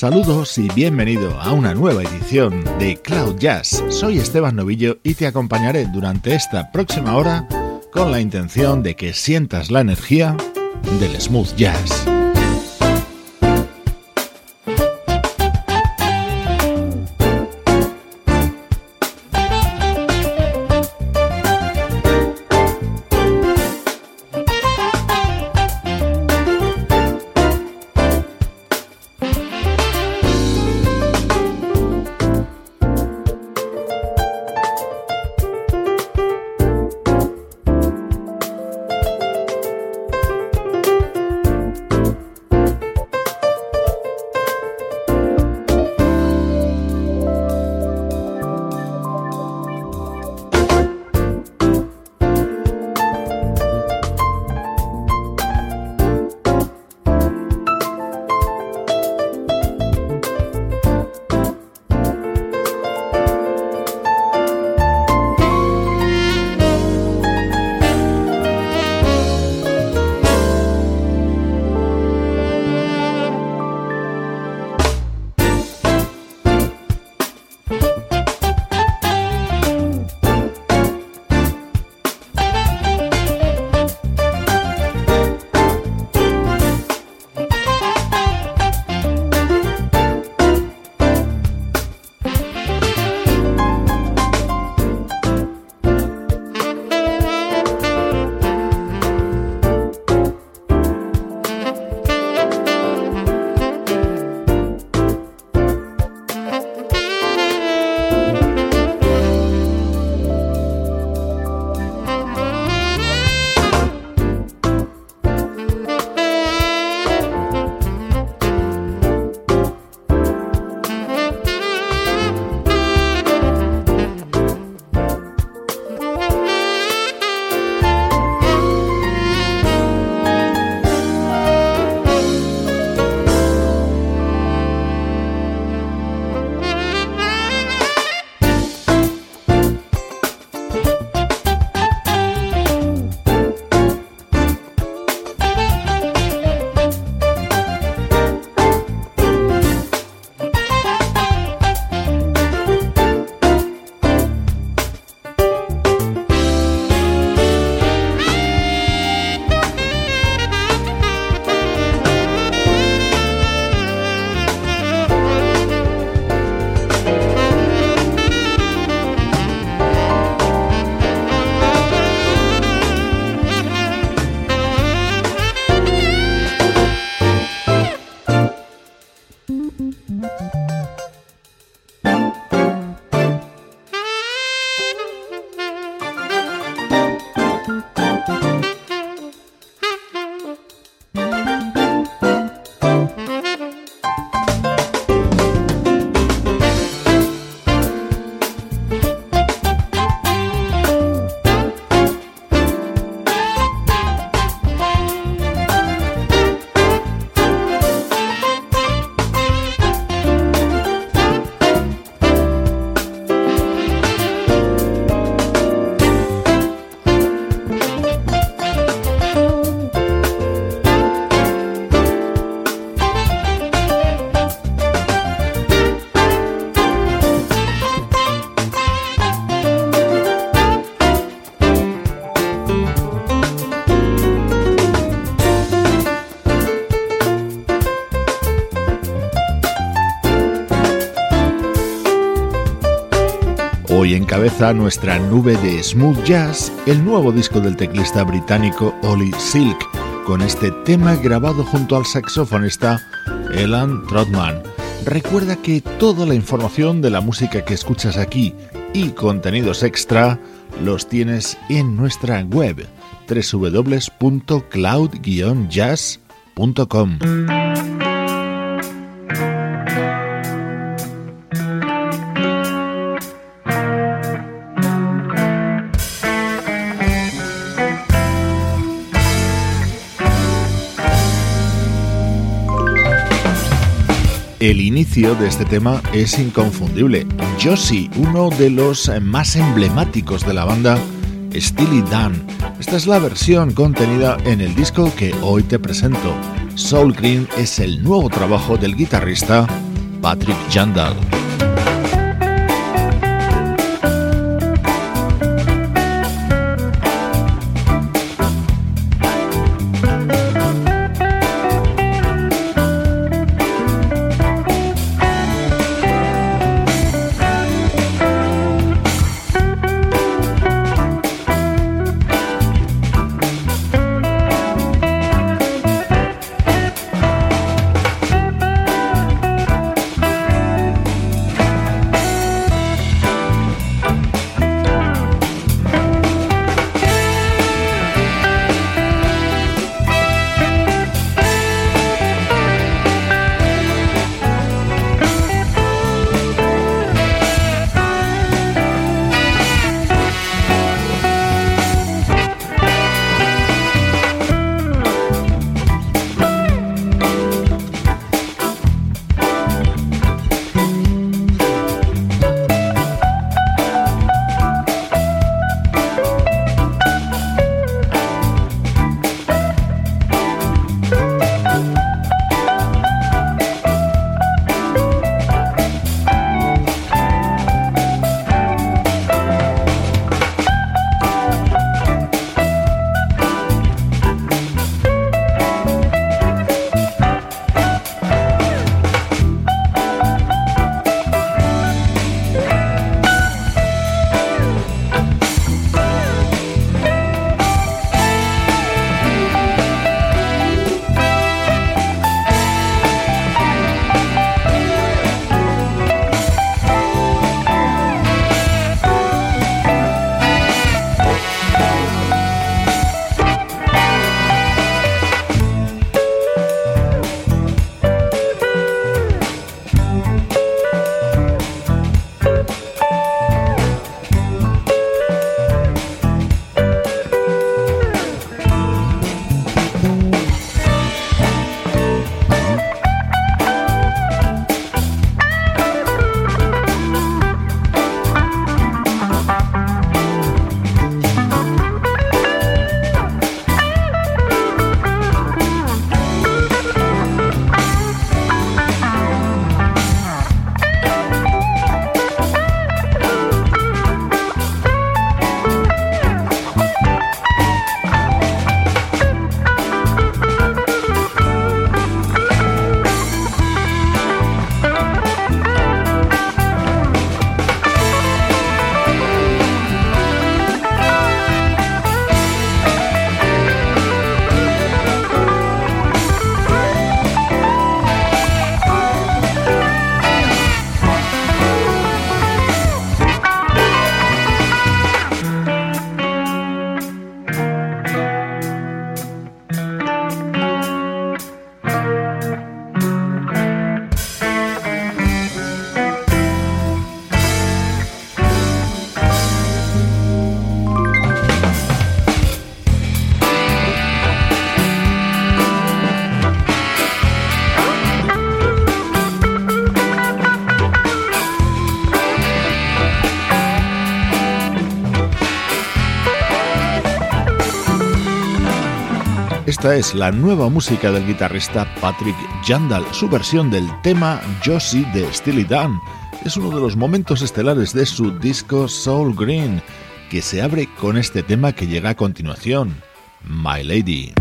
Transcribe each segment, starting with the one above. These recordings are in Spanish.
Saludos y bienvenido a una nueva edición de Cloud Jazz. Soy Esteban Novillo y te acompañaré durante esta próxima hora con la intención de que sientas la energía del smooth jazz. Nuestra nube de smooth jazz el nuevo disco del teclista británico Ollie Silk, con este tema grabado junto al saxofonista Elan Trotman. Recuerda que toda la información de la música que escuchas aquí y contenidos extra los tienes en nuestra web www.cloud-jazz.com. El inicio de este tema es inconfundible. Josie, uno de los más emblemáticos de la banda, Steely Dan. Esta es la versión contenida en el disco que hoy te presento. Soul Green es el nuevo trabajo del guitarrista Patrick Jandal. Esta es la nueva música del guitarrista Patrick Jandal. Su versión del tema Josie de Steely Dan es uno de los momentos estelares de su disco Soul Green, que se abre con este tema que llega a continuación, My Lady.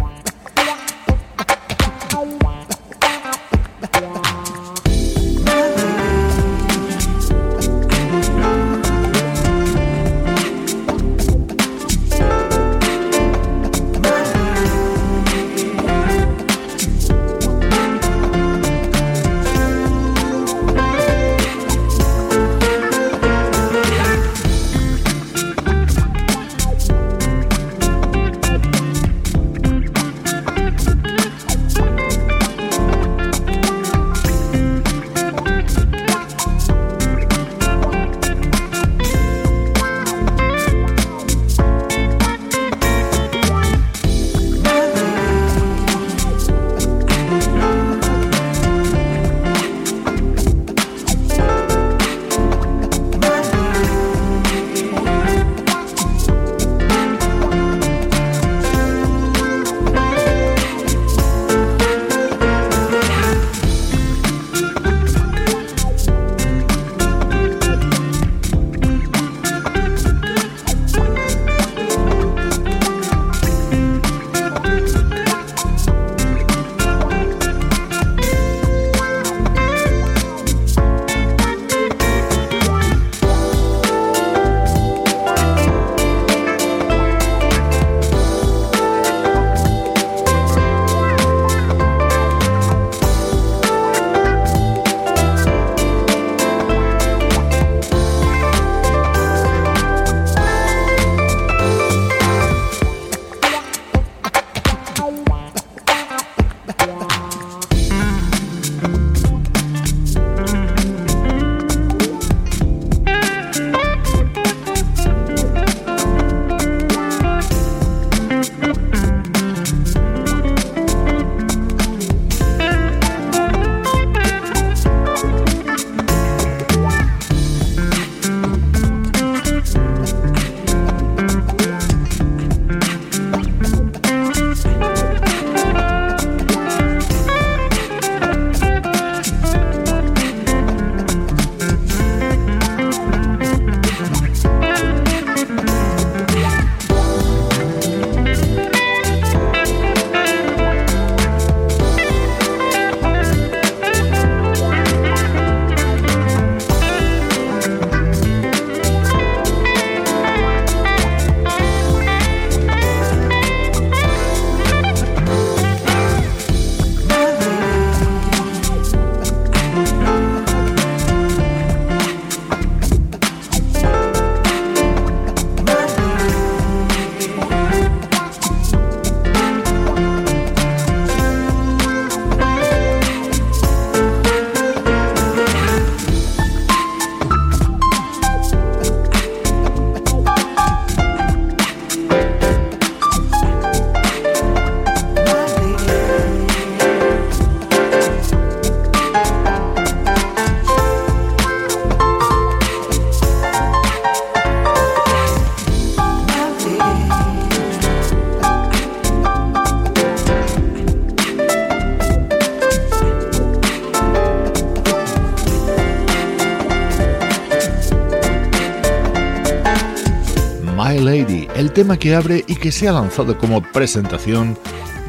Tema que abre y que se ha lanzado como presentación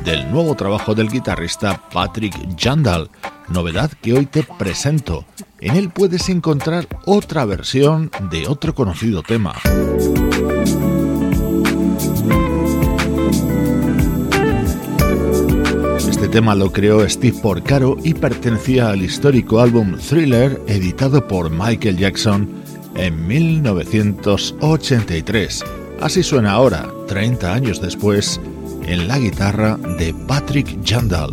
del nuevo trabajo del guitarrista Patrick Jandal, novedad que hoy te presento. En él puedes encontrar otra versión de otro conocido tema. Este tema lo creó Steve Porcaro y pertenecía al histórico álbum Thriller editado por Michael Jackson en 1983. Así suena ahora, 30 años después, en la guitarra de Patrick Jandal.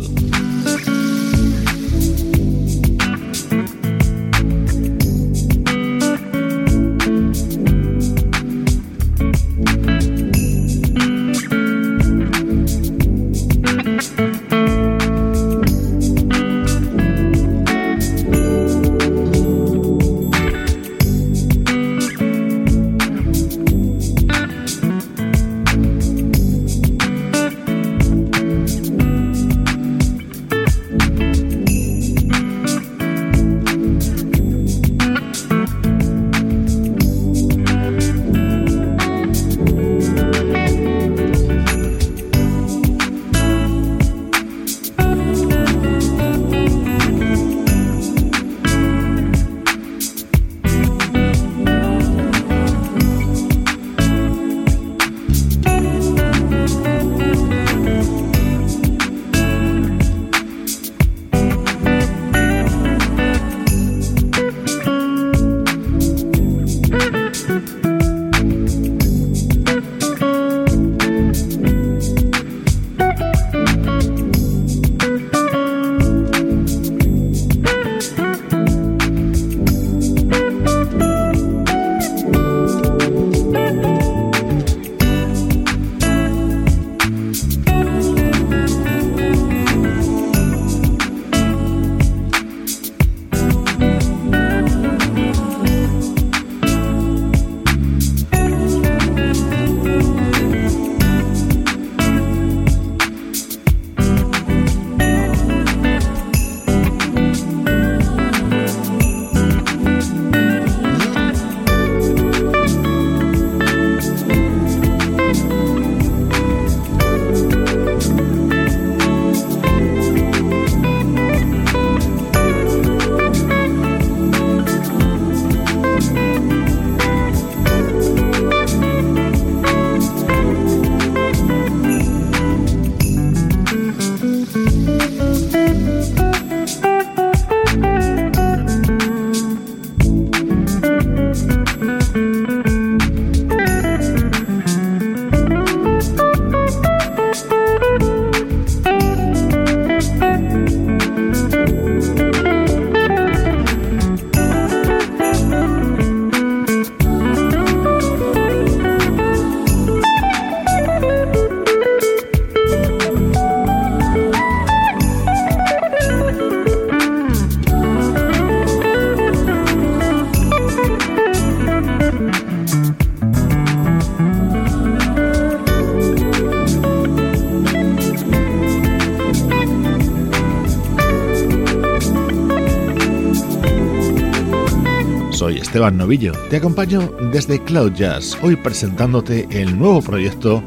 Esteban Novillo. Te acompaño desde Cloud Jazz, hoy presentándote el nuevo proyecto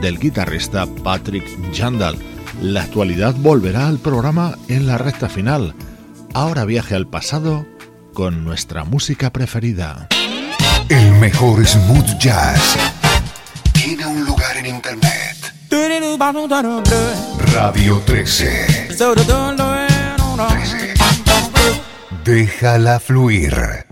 del guitarrista Patrick Jandal. La actualidad volverá al programa en la recta final. Ahora viaje al pasado con nuestra música preferida. El mejor smooth jazz tiene un lugar en internet. Radio 13. 13. Déjala fluir.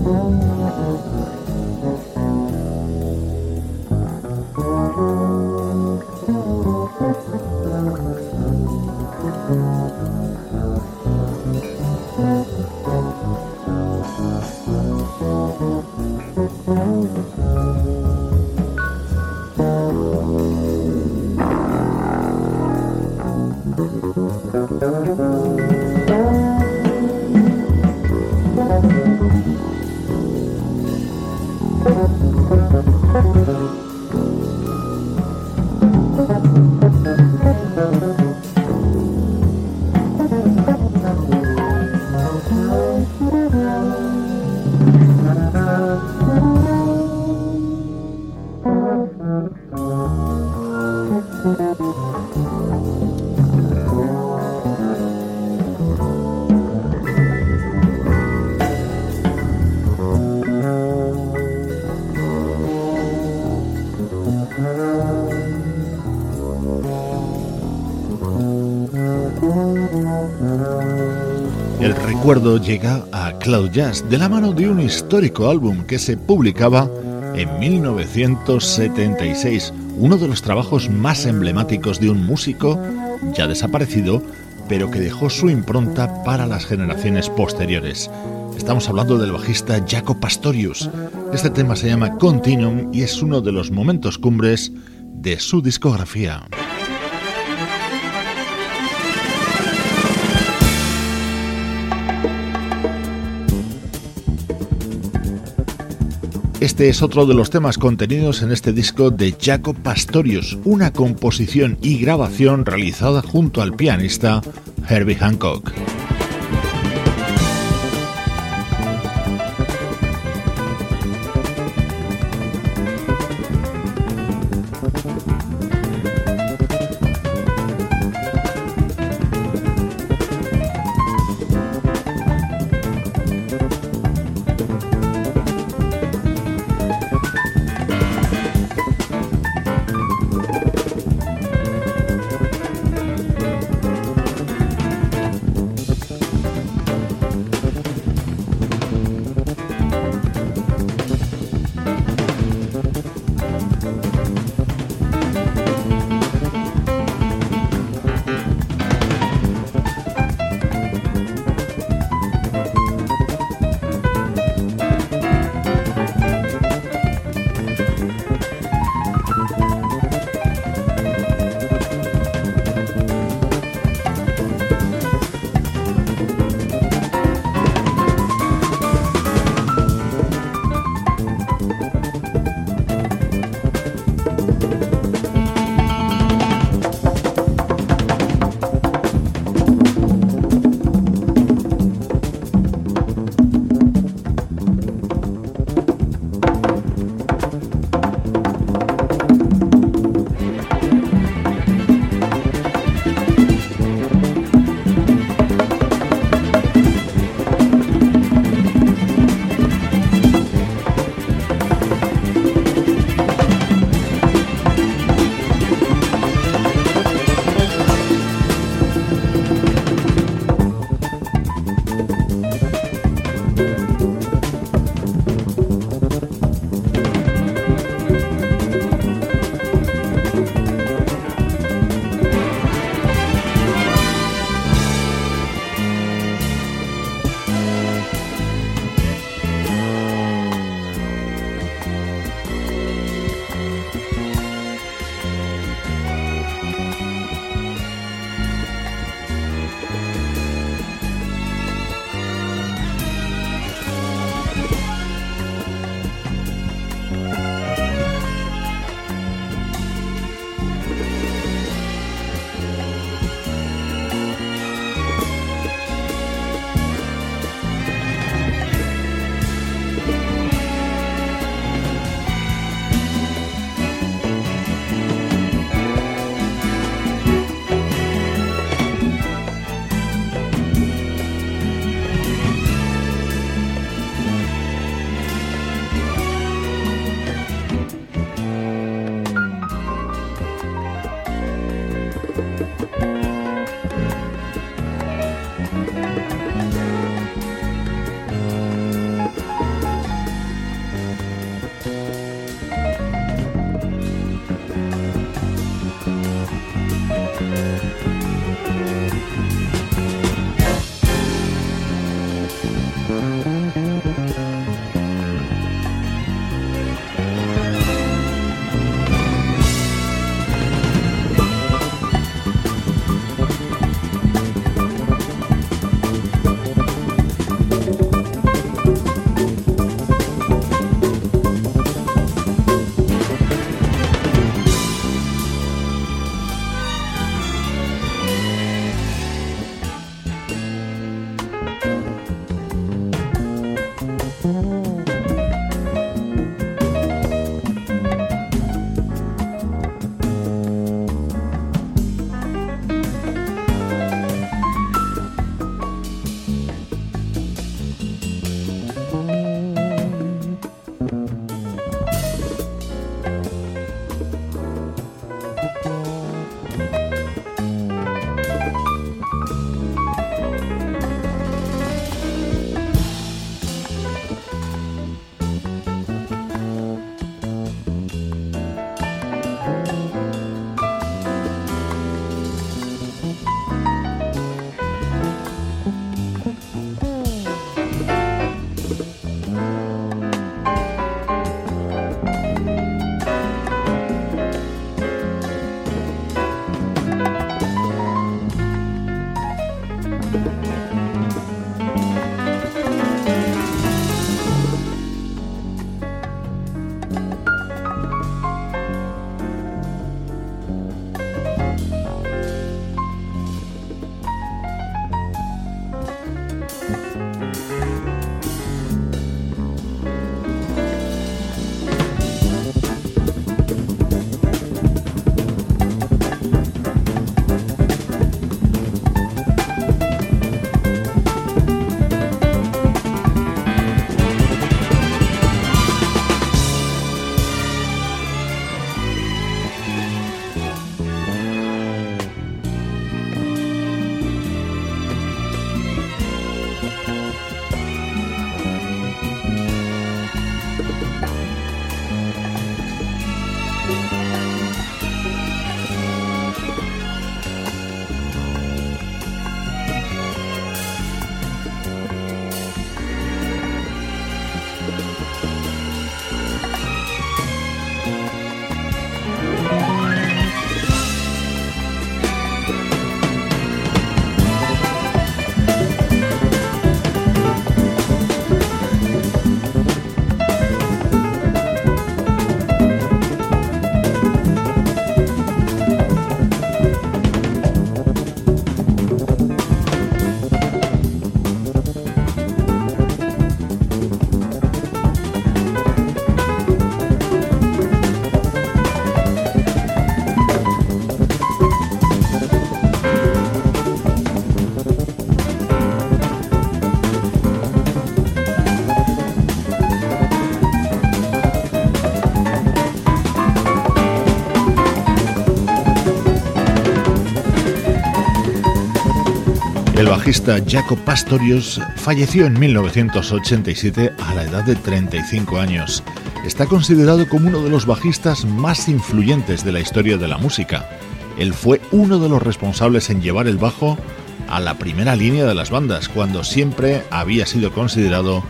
Oh, oh, oh. Recuerdo llega a Cloud Jazz de la mano de un histórico álbum que se publicaba en 1976, uno de los trabajos más emblemáticos de un músico ya desaparecido, pero que dejó su impronta para las generaciones posteriores. Estamos hablando del bajista Jaco Pastorius. Este tema se llama Continuum y es uno de los momentos cumbres de su discografía. Este es otro de los temas contenidos en este disco de Jaco Pastorius, una composición y grabación realizada junto al pianista Herbie Hancock. Bajista Jaco Pastorius falleció en 1987 a la edad de 35 años. Está considerado como uno de los bajistas más influyentes de la historia de la música. Él fue uno de los responsables en llevar el bajo a la primera línea de las bandas, cuando siempre había sido considerado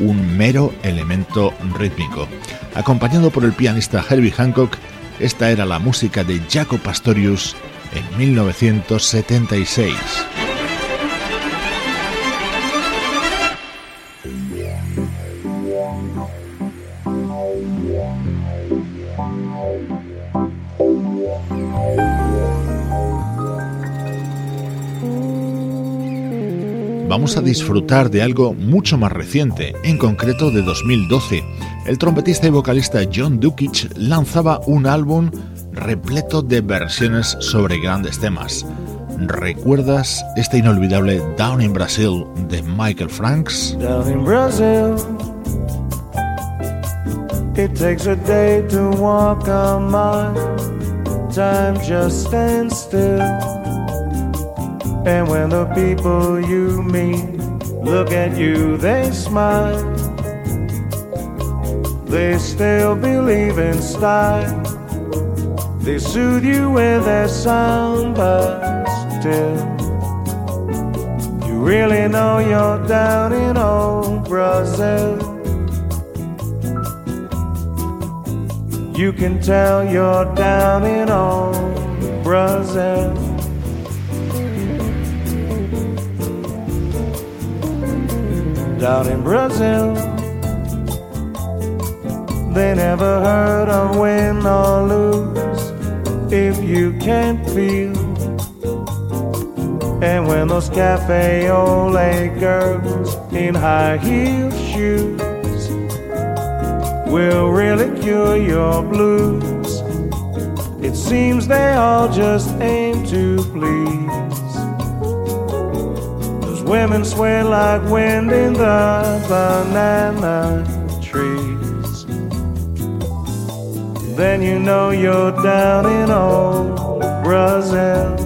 un mero elemento rítmico. Acompañado por el pianista Herbie Hancock, esta era la música de Jaco Pastorius en 1976. Vamos a disfrutar de algo mucho más reciente, en concreto de 2012. El trompetista y vocalista John Dukic lanzaba un álbum repleto de versiones sobre grandes temas. ¿Recuerdas este inolvidable Down in Brazil de Michael Franks? Down in Brazil, it takes a day to walk a mile. time just stands still. And when the people you meet look at you, they smile. They still believe in style. They soothe you with their sound, but still, you really know you're down in old Brazil. You can tell you're down in old Brazil. Down in Brazil, they never heard of win or lose if you can't feel. And when those cafe ole girls in high heel shoes will really cure your blues. It seems they all just aim to please. Those women sway like wind in the banana trees. Then you know you're down in old Brazil.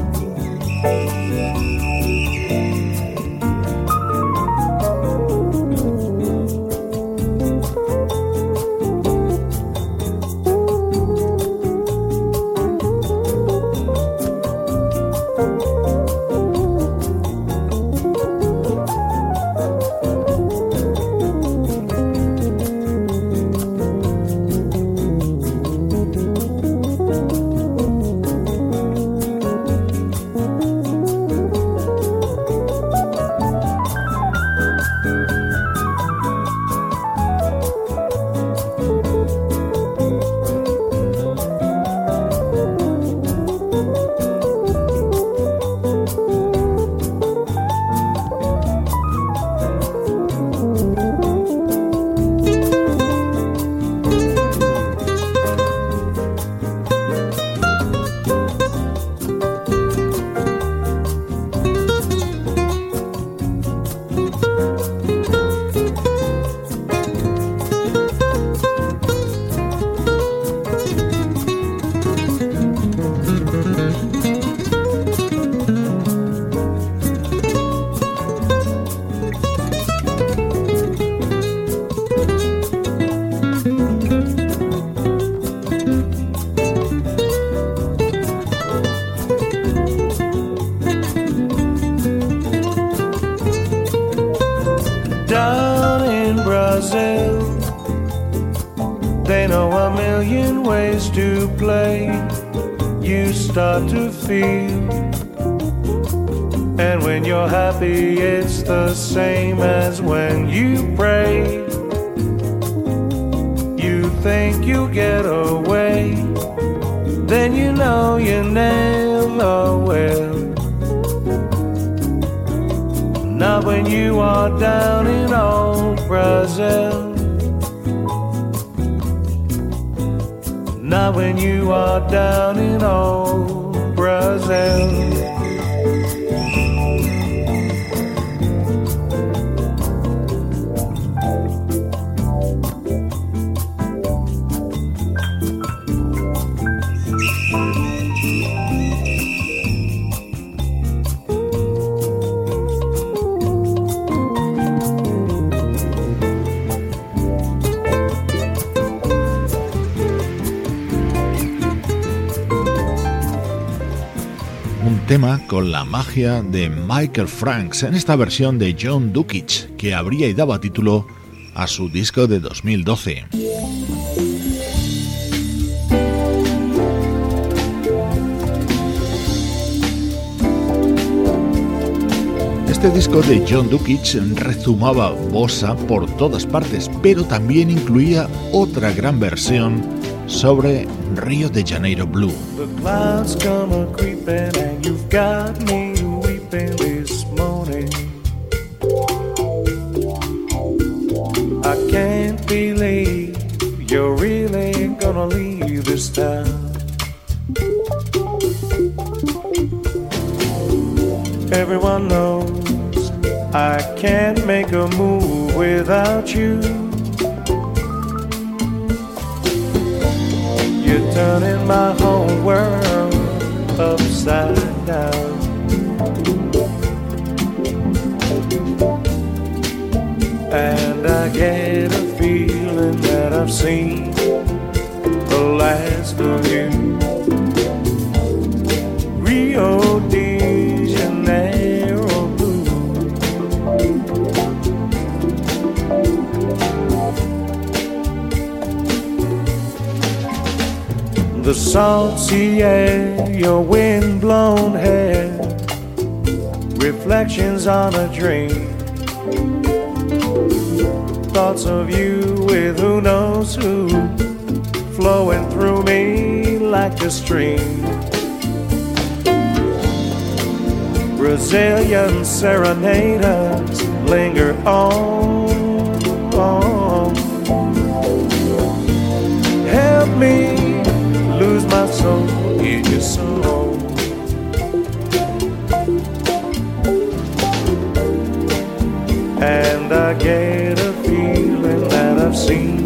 then you know you never will. Not when you are down in old Brazil. Not when you are down in old Brazil. Con la magia de Michael Franks en esta versión de John Dukic que abría y daba título a su disco de 2012. Este disco de John Dukic rezumaba bossa por todas partes, pero también incluía otra gran versión sobre Río de Janeiro Blue. The clouds come creepin' and you've got me weeping this morning. I can't believe you're really gonna leave this town. Everyone knows I can't make a move without you. You turning my whole world upside down. And I get a feeling that I've seen the last of you. Salty air, your wind-blown hair, reflections on a dream thoughts of you with who knows who flowing through me like a stream. Brazilian serenaders linger on. Soul in your. And I get a feeling that I've seen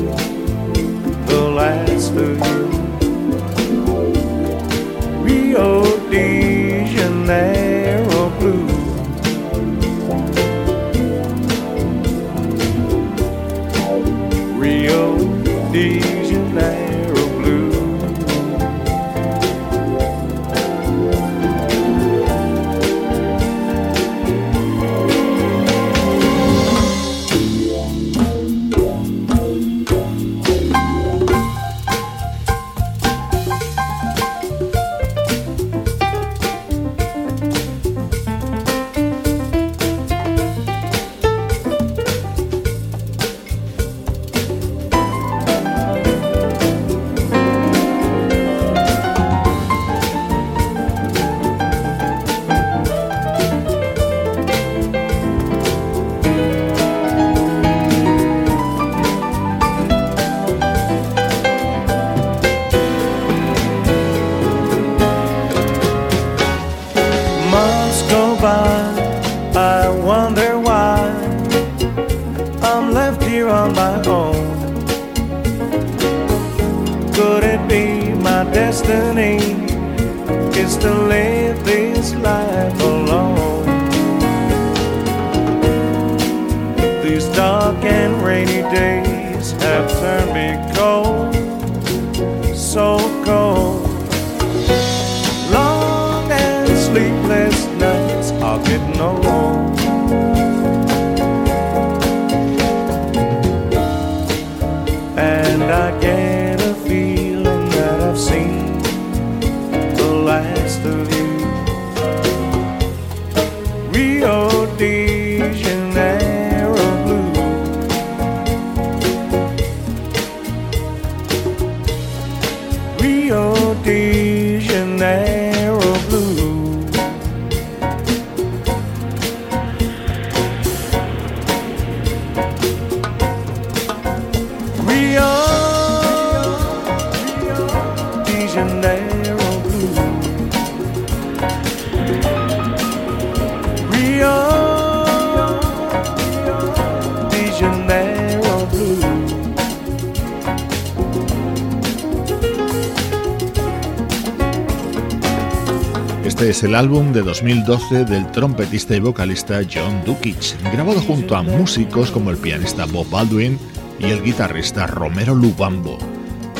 el álbum de 2012 del trompetista y vocalista John Dukic, grabado junto a músicos como el pianista Bob Baldwin y el guitarrista Romero Lubambo.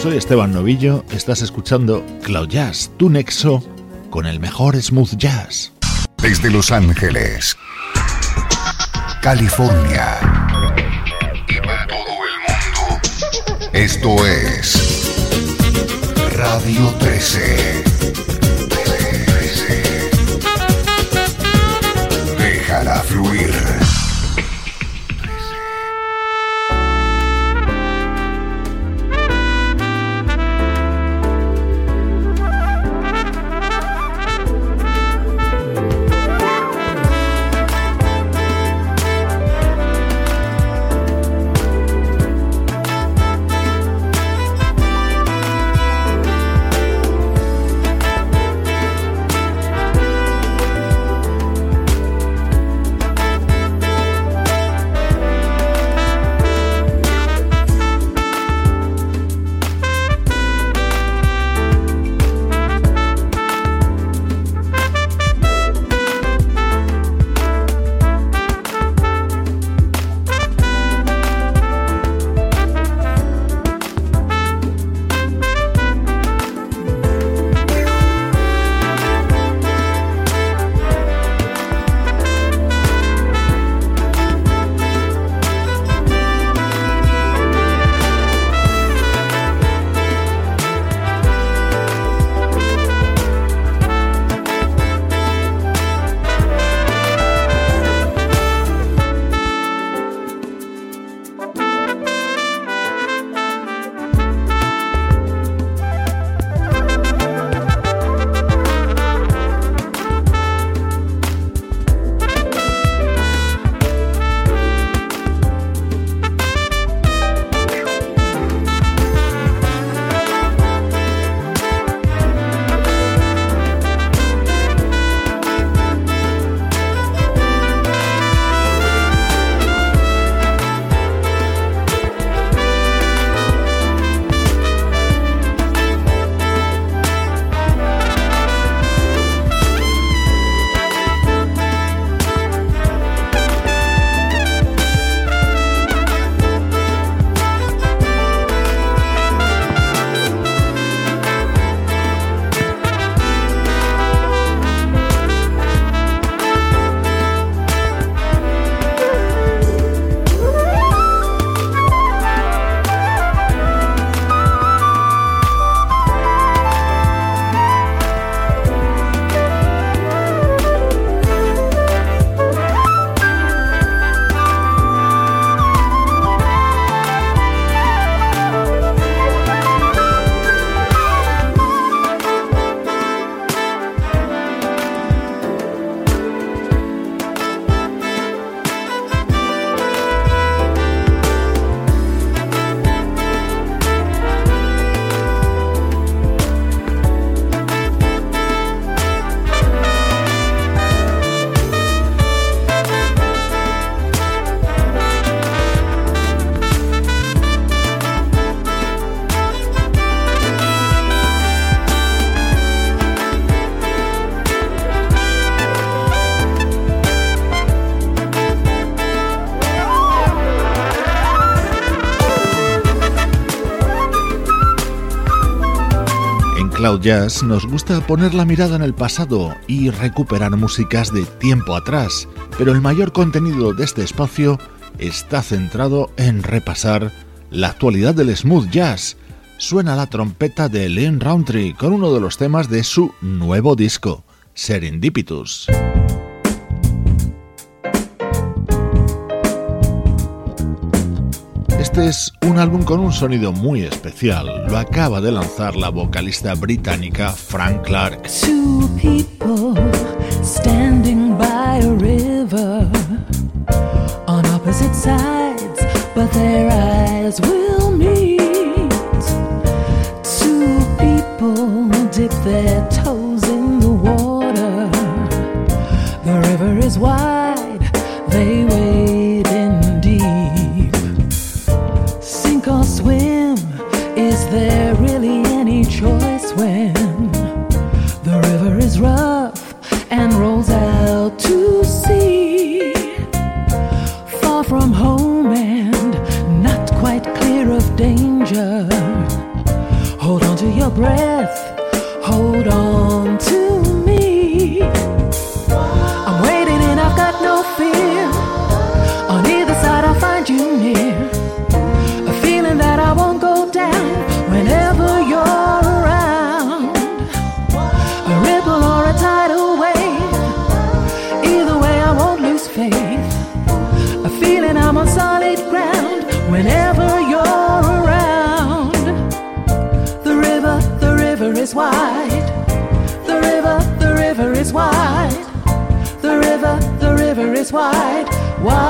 Soy Esteban Novillo, estás escuchando Cloud Jazz, tu nexo con el mejor smooth jazz. Desde Los Ángeles, California y para todo el mundo. Esto es Radio 13. Déjala Cloud Jazz nos gusta poner la mirada en el pasado y recuperar músicas de tiempo atrás, pero el mayor contenido de este espacio está centrado en repasar la actualidad del smooth jazz. Suena la trompeta de Lynn Roundtree con uno de los temas de su nuevo disco, Serendipitus. Este es un álbum con un sonido muy especial. Lo acaba de lanzar la vocalista británica Frank Clark. Two people standing by a river on opposite sides, but their eyes will meet. Two people dip their toes in the water. The river is wide, breath, is wide. The river, the river is wide. The river, the river is wide, wide.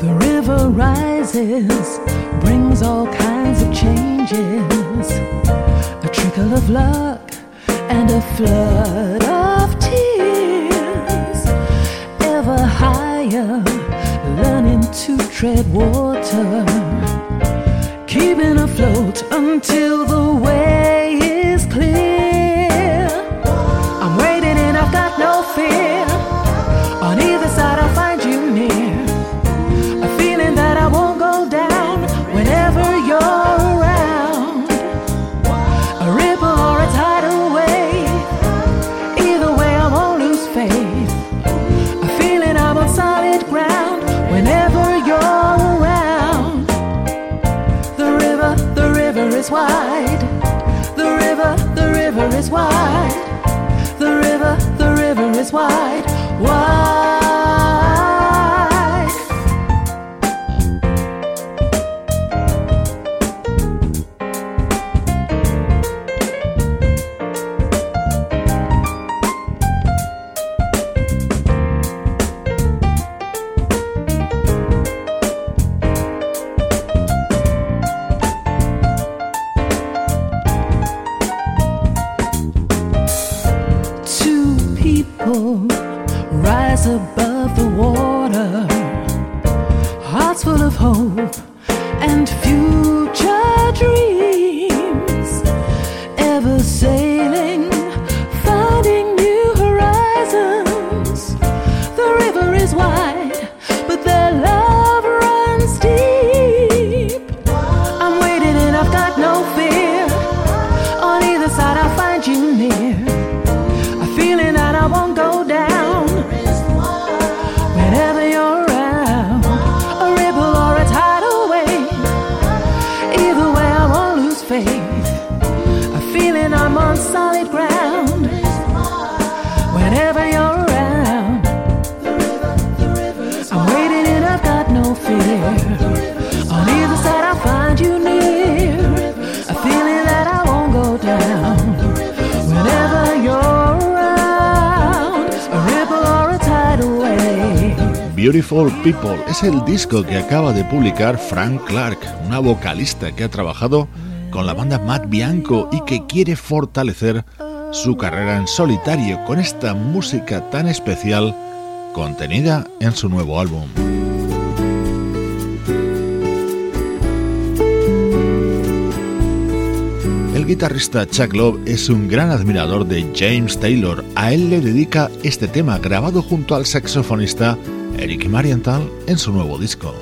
The river rises, brings all kinds of changes. A trickle of luck and a flood of tears. Ever higher, learning to tread water. Until the way Beautiful People es el disco que acaba de publicar Frank Clark, una vocalista que ha trabajado con la banda Matt Bianco y que quiere fortalecer su carrera en solitario con esta música tan especial contenida en su nuevo álbum. El guitarrista Chuck Love es un gran admirador de James Taylor. A él le dedica este tema grabado junto al saxofonista Eric Marienthal en su nuevo disco.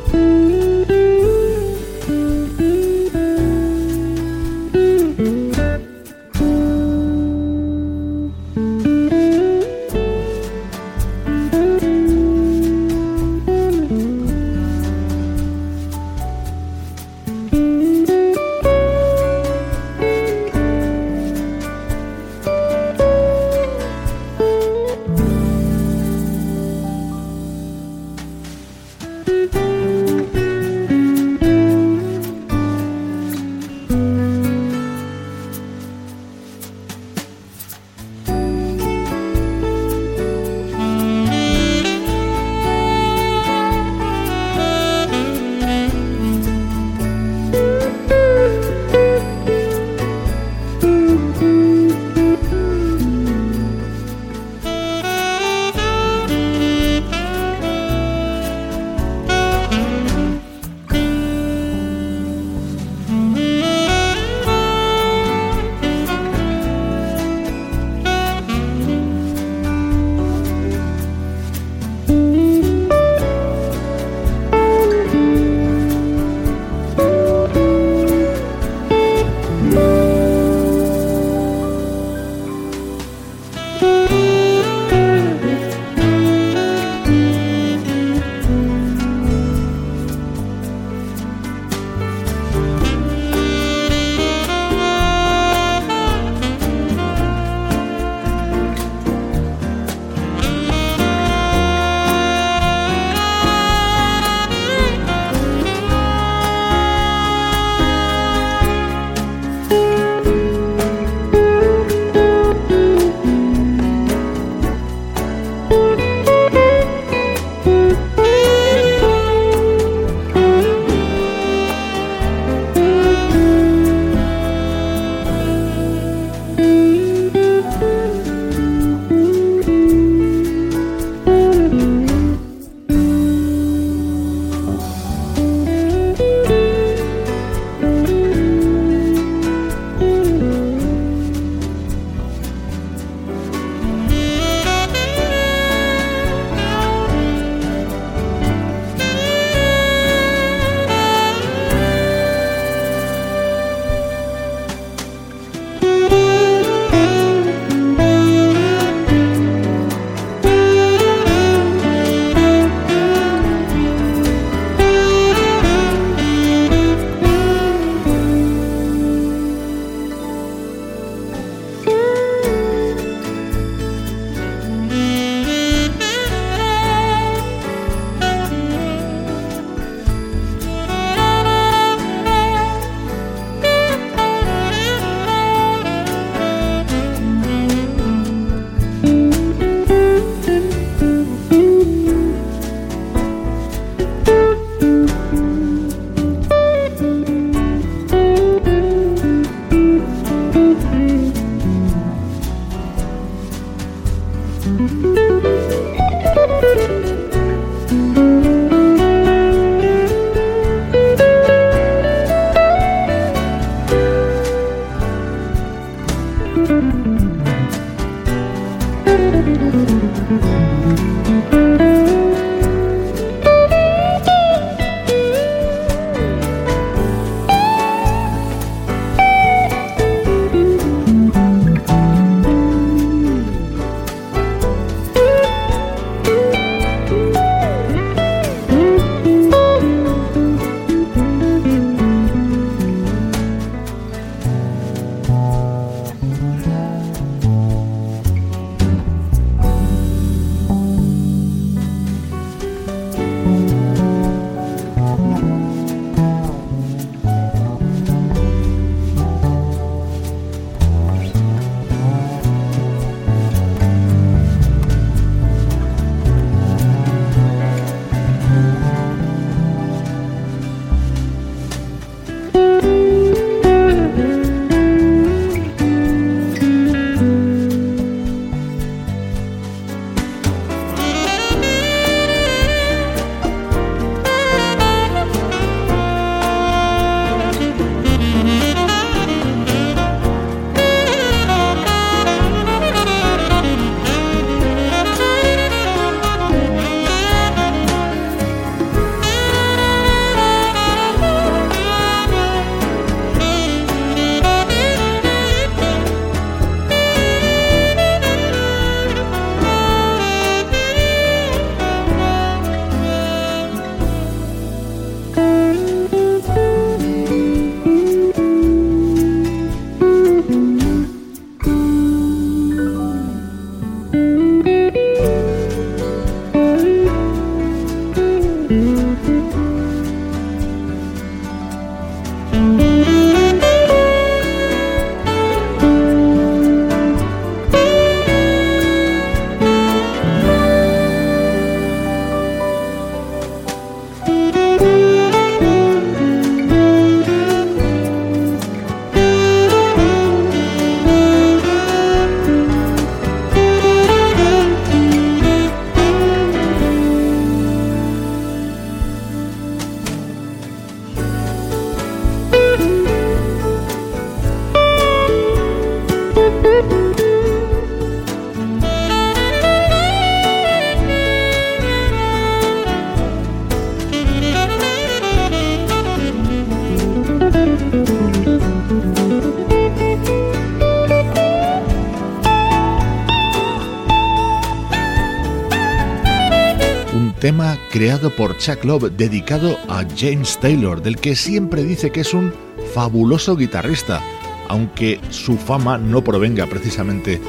Creado por Chuck Love dedicado a James Taylor, del que siempre dice que es un fabuloso guitarrista, aunque su fama no provenga precisamente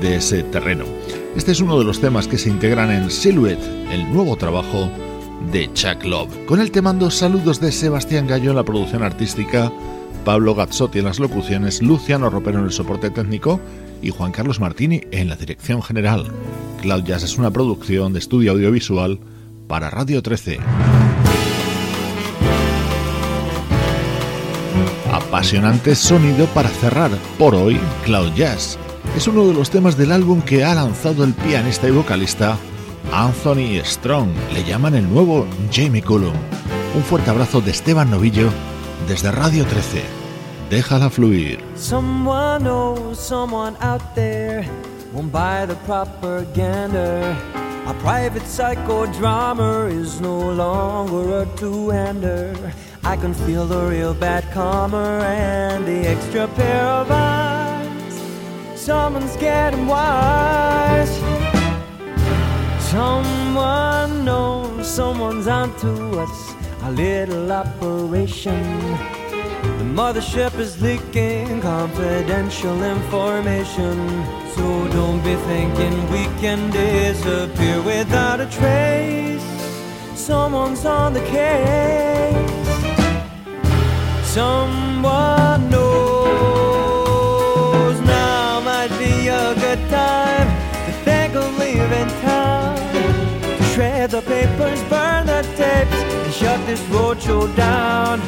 de ese terreno. Este es uno de los temas que se integran en Silhouette, el nuevo trabajo de Chuck Love. Con el te mando saludos de Sebastián Gallo en la producción artística, Pablo Gazzotti en las locuciones, Luciano Ropero en el soporte técnico y Juan Carlos Martini en la dirección general. Cloud Jazz es una producción de estudio audiovisual para Radio 13. Apasionante sonido para cerrar por hoy Cloud Jazz. Es uno de los temas del álbum que ha lanzado el pianista y vocalista Anthony Strong. Le llaman el nuevo Jamie Cullum. Un fuerte abrazo de Esteban Novillo desde Radio 13. Déjala fluir. Someone someone out there buy the propaganda. A private psychodrama is no longer a two-hander. I can feel the real bad karma and the extra pair of eyes. Someone's getting wise. Someone knows someone's onto us. A little operation. The mothership is leaking confidential information. So don't be thinking we can disappear without a trace. Someone's on the case. Someone knows now might be a good time to think of leaving town. To shred the papers, burn the tapes, and shut this roadshow down.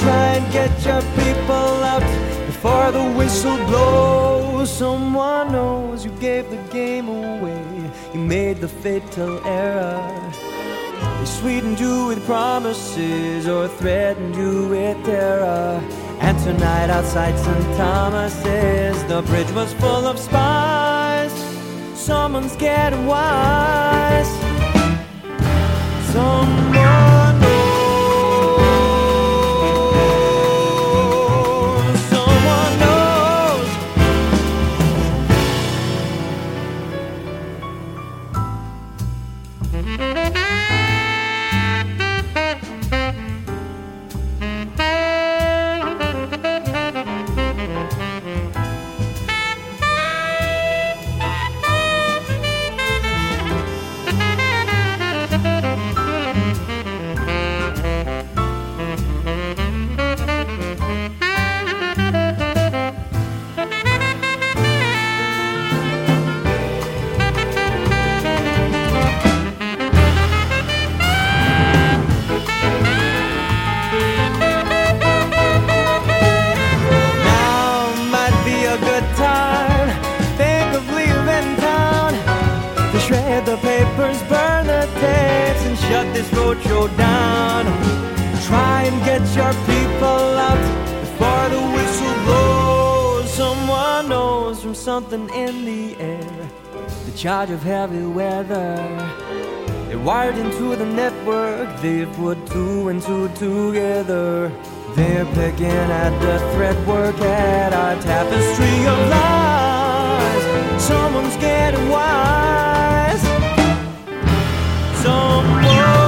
Try and get your people out before the whistle blows. Someone knows you gave the game away. You made the fatal error. They sweetened you with promises or threatened you with terror. And tonight outside St. Thomas's, the bridge was full of spies. Someone's getting wise. Someone. Charge of heavy weather. They wired into the network, they put two and two together. They're picking at the thread work at our tapestry of lies. Someone's getting wise. Someone.